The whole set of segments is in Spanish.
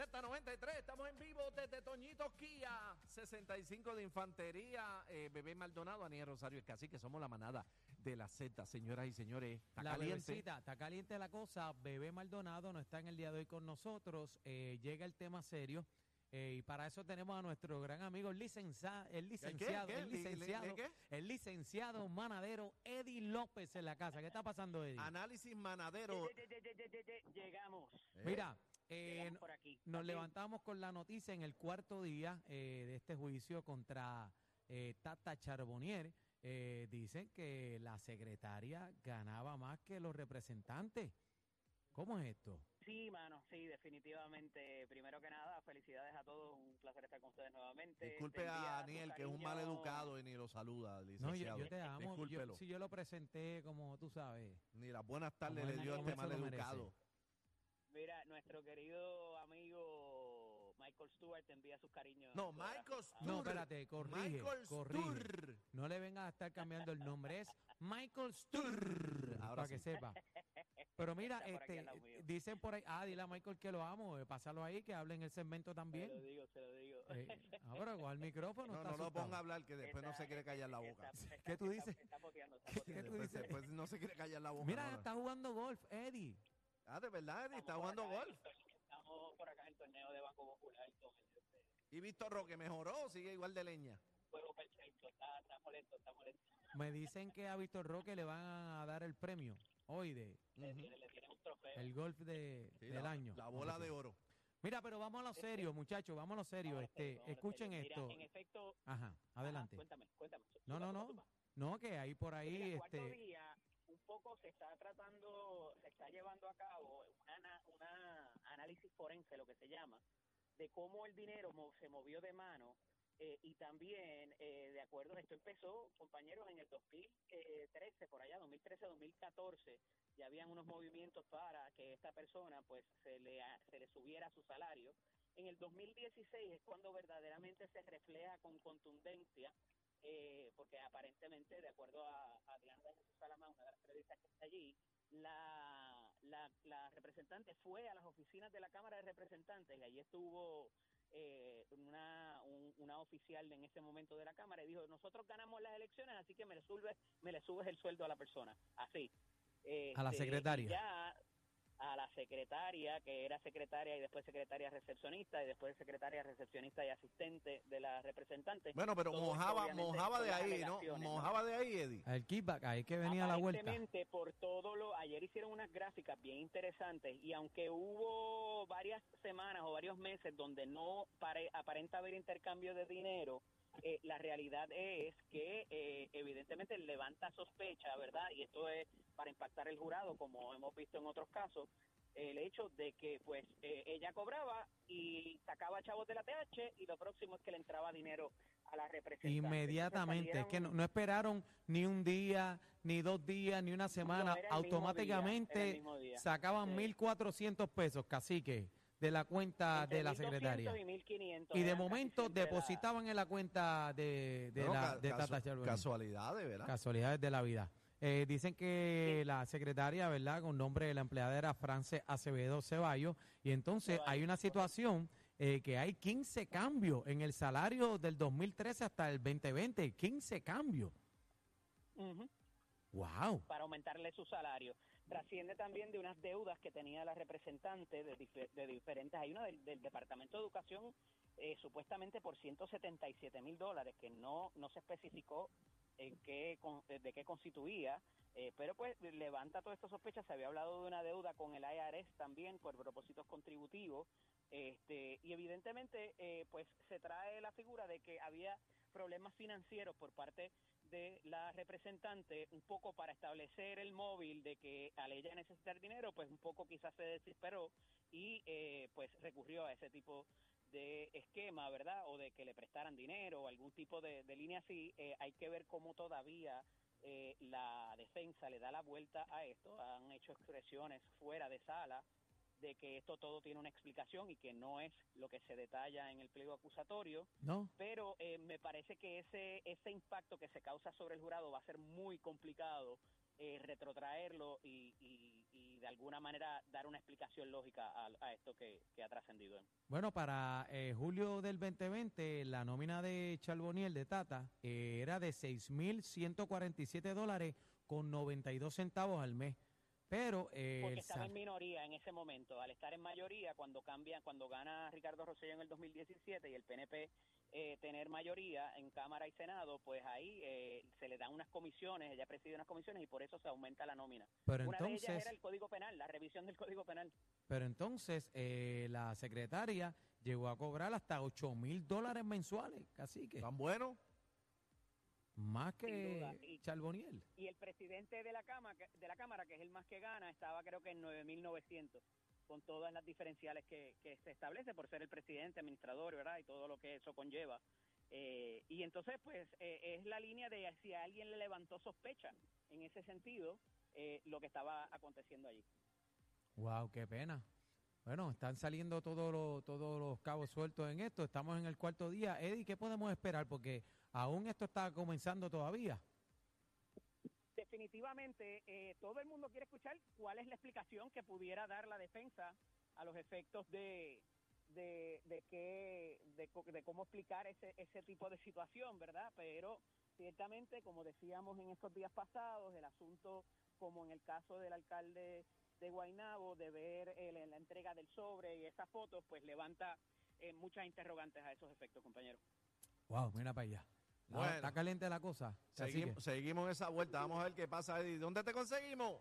Z93, estamos en vivo desde Toñito Kia, 65 de Infantería, eh, Bebé Maldonado, Aniel Rosario Escasi, que somos la manada de la Z, señoras y señores. Está la caliente. bebecita, está caliente la cosa. Bebé Maldonado no está en el día de hoy con nosotros. eh, llega el tema serio. eh, y para eso tenemos a nuestro gran amigo, el, licenza- el licenciado, ¿Qué? el ¿Li- li- licenciado, li- qué? el licenciado manadero Eddie López en la casa. ¿Qué está pasando, Eddie? Análisis manadero. Llegamos. Mira, eh, Llegamos por aquí. nos Aquí. levantamos con la noticia en el cuarto día eh, de este juicio contra eh, Tata Charbonnier. Eh, dicen que la secretaria ganaba más que los representantes. ¿Cómo es esto? Sí, mano, sí, definitivamente. Primero que nada, felicidades a todos. Un placer estar con ustedes nuevamente. Disculpe Te envía a tu Aniel, que es un mal educado y ni lo saluda, No, yo, licenciado. yo te amo. Yo, Discúlpelo. si yo lo presenté como tú sabes. Ni las buenas tardes le dio a este mal educado. Mira, nuestro querido amigo Michael Stewart te envía sus cariños. No. Michael Stewart. No, espérate, corrige. Michael corrige. No le vengas a estar cambiando el nombre. Es Michael Sturr. Ahora para sí. que sepa. Pero mira, Está este, dicen por ahí, ah, dile a Michael que lo amo, eh, pásalo ahí, que hable en el segmento Se lo también. digo, se lo digo. Eh, ah, con el micrófono No, está no lo ponga a hablar, que después no Está- se quiere callar la boca. está- ¿Qué tú dices? Está poteando, está ¿Qué tú dices? después no se quiere callar la boca. Mira, no, no. está jugando golf, Eddie. Ah, de verdad, Eddie, está jugando acá golf. el- Estamos por acá en el torneo de Banco Popular. Todo el Y Víctor Roque mejoró o sigue igual de leña. juego perfecto. Está, está molesto, está molesto. Me dicen que a Víctor Roque le van a dar el premio hoy de Le, Ujú. tiene, le tiene un trofeo. el golf de, Sí, del la, año. La bola de oro. Mira, pero vamos a lo serio, muchachos, vamos a lo serio. Este, escuchen. Mira, esto. en efecto, Ajá, adelante. Ajá, cuéntame, cuéntame. No, no, no. No, que ahí por ahí, Mira, el cuarto este, día, poco se está tratando, se está llevando a cabo una, análisis forense, lo que se llama, de cómo el dinero se movió de mano eh, y también, eh, de acuerdo, esto empezó, compañeros, en el 2013, por allá, 2013-2014, ya habían unos movimientos para que esta persona, pues, se le, se le subiera su salario. En el 2016 es cuando verdaderamente se refleja con contundencia eh, porque aparentemente, de acuerdo a, a Diana de Jesús Salamán, una de las periodistas que está allí, la, la, la representante fue a las oficinas de la Cámara de Representantes y allí estuvo eh, una, un- una oficial en ese momento de la Cámara y dijo, nosotros ganamos las elecciones, así que me le subes, me le subes el sueldo a la persona, así. A la Este, secretaria. Ya secretaria, que era secretaria y después secretaria recepcionista y después secretaria recepcionista y asistente de la representante. Bueno, pero Todo mojaba, mojaba de ahí, ¿no? Mojaba de ahí, Eddie. el kickback, ahí que venía la vuelta. Aparentemente, por todo lo... Ayer hicieron unas gráficas bien interesantes y aunque hubo varias semanas o varios meses donde no pare- aparenta haber intercambio de dinero, eh, la realidad es que eh, evidentemente levanta sospecha, ¿verdad? Y esto es para impactar el jurado, como hemos visto en otros casos, el hecho de que pues eh, ella cobraba y sacaba chavos de la TH y lo próximo es que le entraba dinero a la representante. Inmediatamente, es que no, no esperaron ni un día, ni dos días, ni una semana, automáticamente día, sacaban Sí. 1.400 pesos, cacique, de la cuenta Entre de la 1.200 secretaria. Y, 1.500, Y de momento depositaban en la cuenta de, de la, ca- de casu- Tata. Casualidades, ¿verdad? Casualidades de la vida. Eh, dicen que la secretaria, ¿verdad? Con nombre de la empleada era France Acevedo Ceballos. Y entonces Ceballos, hay una situación eh, que hay 15 cambios en el salario del 2013 hasta el 2020. 15 cambios. Ujú, ¡Wow! para aumentarle su salario. Trasciende también de unas deudas que tenía la representante de, dife- de diferentes. Hay una del, del Departamento de Educación eh, supuestamente por 177 mil dólares que no, no se especificó en qué, eh, de qué constituía, eh, pero pues levanta todas estas sospechas. Se había hablado de una deuda con el IRS también por propósitos contributivos, este, y evidentemente eh, pues se trae la figura de que había problemas financieros por parte de la representante, un poco para establecer el móvil de que al ella necesitar dinero, pues un poco quizás se desesperó y eh, pues recurrió a ese tipo de esquema, ¿verdad? O de que le prestaran dinero o algún tipo de, de línea así. Eh, hay que ver cómo todavía eh, la defensa le da la vuelta a esto. Han hecho expresiones fuera de sala de que esto todo tiene una explicación y que no es lo que se detalla en el pliego acusatorio ¿No? pero eh, me parece que ese ese impacto que se causa sobre el jurado va a ser muy complicado eh, retrotraerlo y, y, y de alguna manera dar una explicación lógica a, a esto que, ha trascendido. Bueno, para eh, julio del 2020, la nómina de Charboniel de Tata eh, era de 6.147 dólares con 92 centavos al mes. Pero eh, Porque estaba en minoría en ese momento. Al estar en mayoría, cuando cambia, cuando gana Ricardo Rosselló en el 2017 y el PNP eh, tener mayoría en Cámara y Senado, pues ahí eh, se le dan unas comisiones, ella preside unas comisiones y por eso se aumenta la nómina. pero Una de ellas entonces, era el Código Penal, la revisión del Código Penal. pero entonces eh, la secretaria llegó a cobrar hasta 8 mil dólares mensuales, casi que ¿Tan bueno? Más que y- Charboniel. Y el presidente de la Cámara, de la Cámara, que es el más que gana, estaba creo que en 9.900, con todas las diferenciales que, que se establece por ser el presidente, administrador, ¿verdad? Y todo lo que eso conlleva. Eh, y entonces, pues, eh, es la línea de si a alguien le levantó sospecha en ese sentido, eh, lo que estaba aconteciendo allí. Wow, qué pena. Bueno, están saliendo todos los, todos los cabos sueltos en esto. Estamos en el cuarto día. Eddie, ¿qué podemos esperar? Porque aún esto está comenzando todavía. definitivamente eh, todo el mundo quiere escuchar cuál es la explicación que pudiera dar la defensa a los efectos de de, de qué de, de cómo explicar ese ese tipo de situación verdad pero ciertamente como decíamos en estos días pasados el asunto como en el caso del alcalde de Guaynabo de ver eh, la entrega del sobre y esas fotos pues levanta eh, muchas interrogantes a esos efectos compañeros Wow, mira para allá. La- Bueno. Está caliente la cosa. Seguimos, seguimos esa vuelta. Vamos a ver qué pasa, Eddie. ¿Dónde te conseguimos?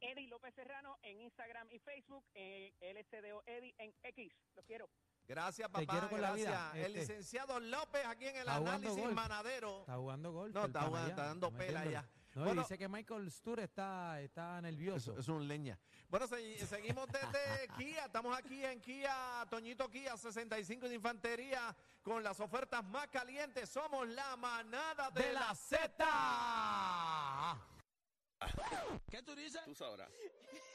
Eddie López Serrano en Instagram y Facebook, eh, LCDO Eddie en X. Los quiero. Gracias, Te papá. quiero con la gracias. vida, El este. licenciado López aquí en el análisis golf. manadero. Está jugando golf. No, está jugando- allá, está dando pela metiéndole. Y dice que Michael Stur está, está nervioso. Es un leña. Bueno, se- seguimos desde Kia. Estamos aquí en Kia, Toñito Kia 65 de Infantería, con las ofertas más calientes. Somos la manada de, de la Z. ¿Qué tú dices? Tú sabrás.